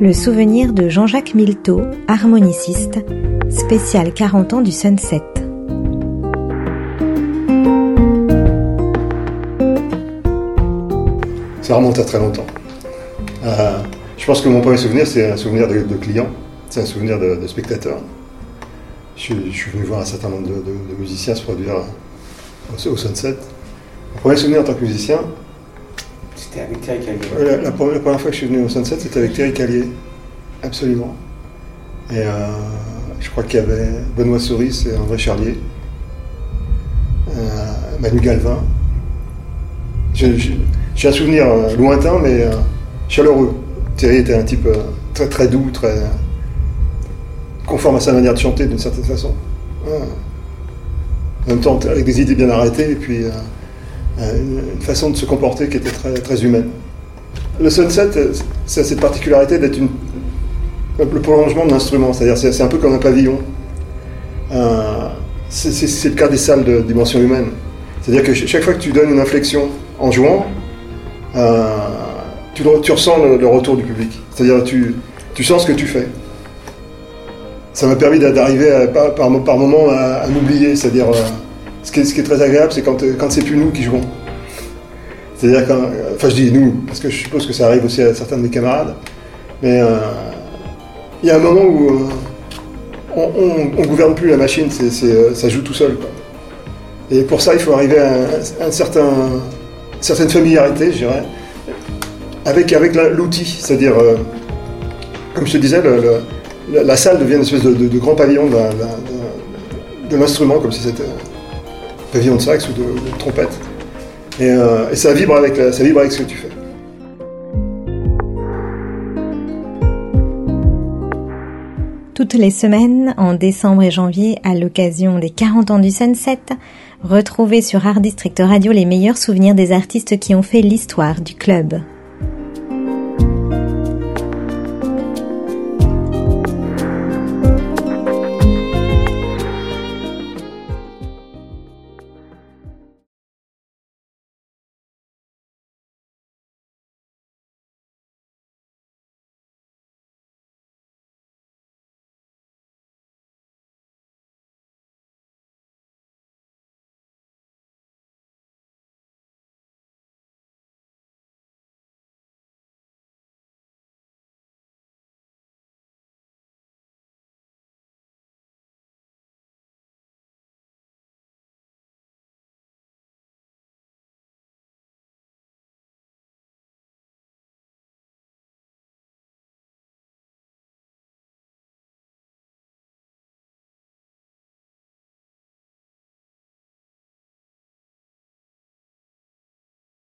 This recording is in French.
Le souvenir de Jean-Jacques Milteau, harmoniciste, spécial 40 ans du Sunset. Ça remonte à très longtemps. Euh, je pense que mon premier souvenir, c'est un souvenir de, client, c'est un souvenir de, spectateur. Je, suis venu voir un certain nombre de, musiciens se produire au, Sunset. Mon premier souvenir en tant que musicien, c'était avec Thierry Callier. La, première, fois que je suis venu au Sunset, c'était avec Thierry Callier. Absolument. Et euh, je crois qu'il y avait Benoît Souris et André Charlier. Euh, Manu Galvin. J'ai un souvenir euh, lointain, mais chaleureux. Thierry était un type très très doux, très conforme à sa manière de chanter d'une certaine façon. En même temps, avec des idées bien arrêtées, et puis une façon de se comporter qui était très, très humaine. Le sunset, c'est cette particularité d'être le prolongement de l'instrument, c'est-à-dire c'est un peu comme un pavillon. Euh, c'est le cas des salles de dimension humaine. C'est-à-dire que chaque fois que tu donnes une inflexion en jouant, euh, tu, tu, ressens le, retour du public. C'est-à-dire tu, tu sens ce que tu fais. Ça m'a permis d'arriver par, par moments à, m'oublier, c'est-à-dire euh, ce qui, est, très agréable, c'est quand, quand c'est plus nous qui jouons. C'est-à-dire quand. Enfin, je dis nous, parce que je suppose que ça arrive aussi à certains de mes camarades. Mais euh, il y a un moment où euh, on ne gouverne plus la machine, euh, ça joue tout seul. Et pour ça, il faut arriver à certain, une certaine familiarité, je dirais, avec, l'outil. C'est-à-dire, comme je te disais, la, salle devient une espèce de, grand pavillon de l'instrument, comme si c'était pavillon de sax ou de, trompette. Euh, et, ça, vibre avec ça vibre avec ce que tu fais. Toutes les semaines, en décembre et janvier, à l'occasion des 40 ans du Sunset, retrouvez sur Art District Radio les meilleurs souvenirs des artistes qui ont fait l'histoire du club.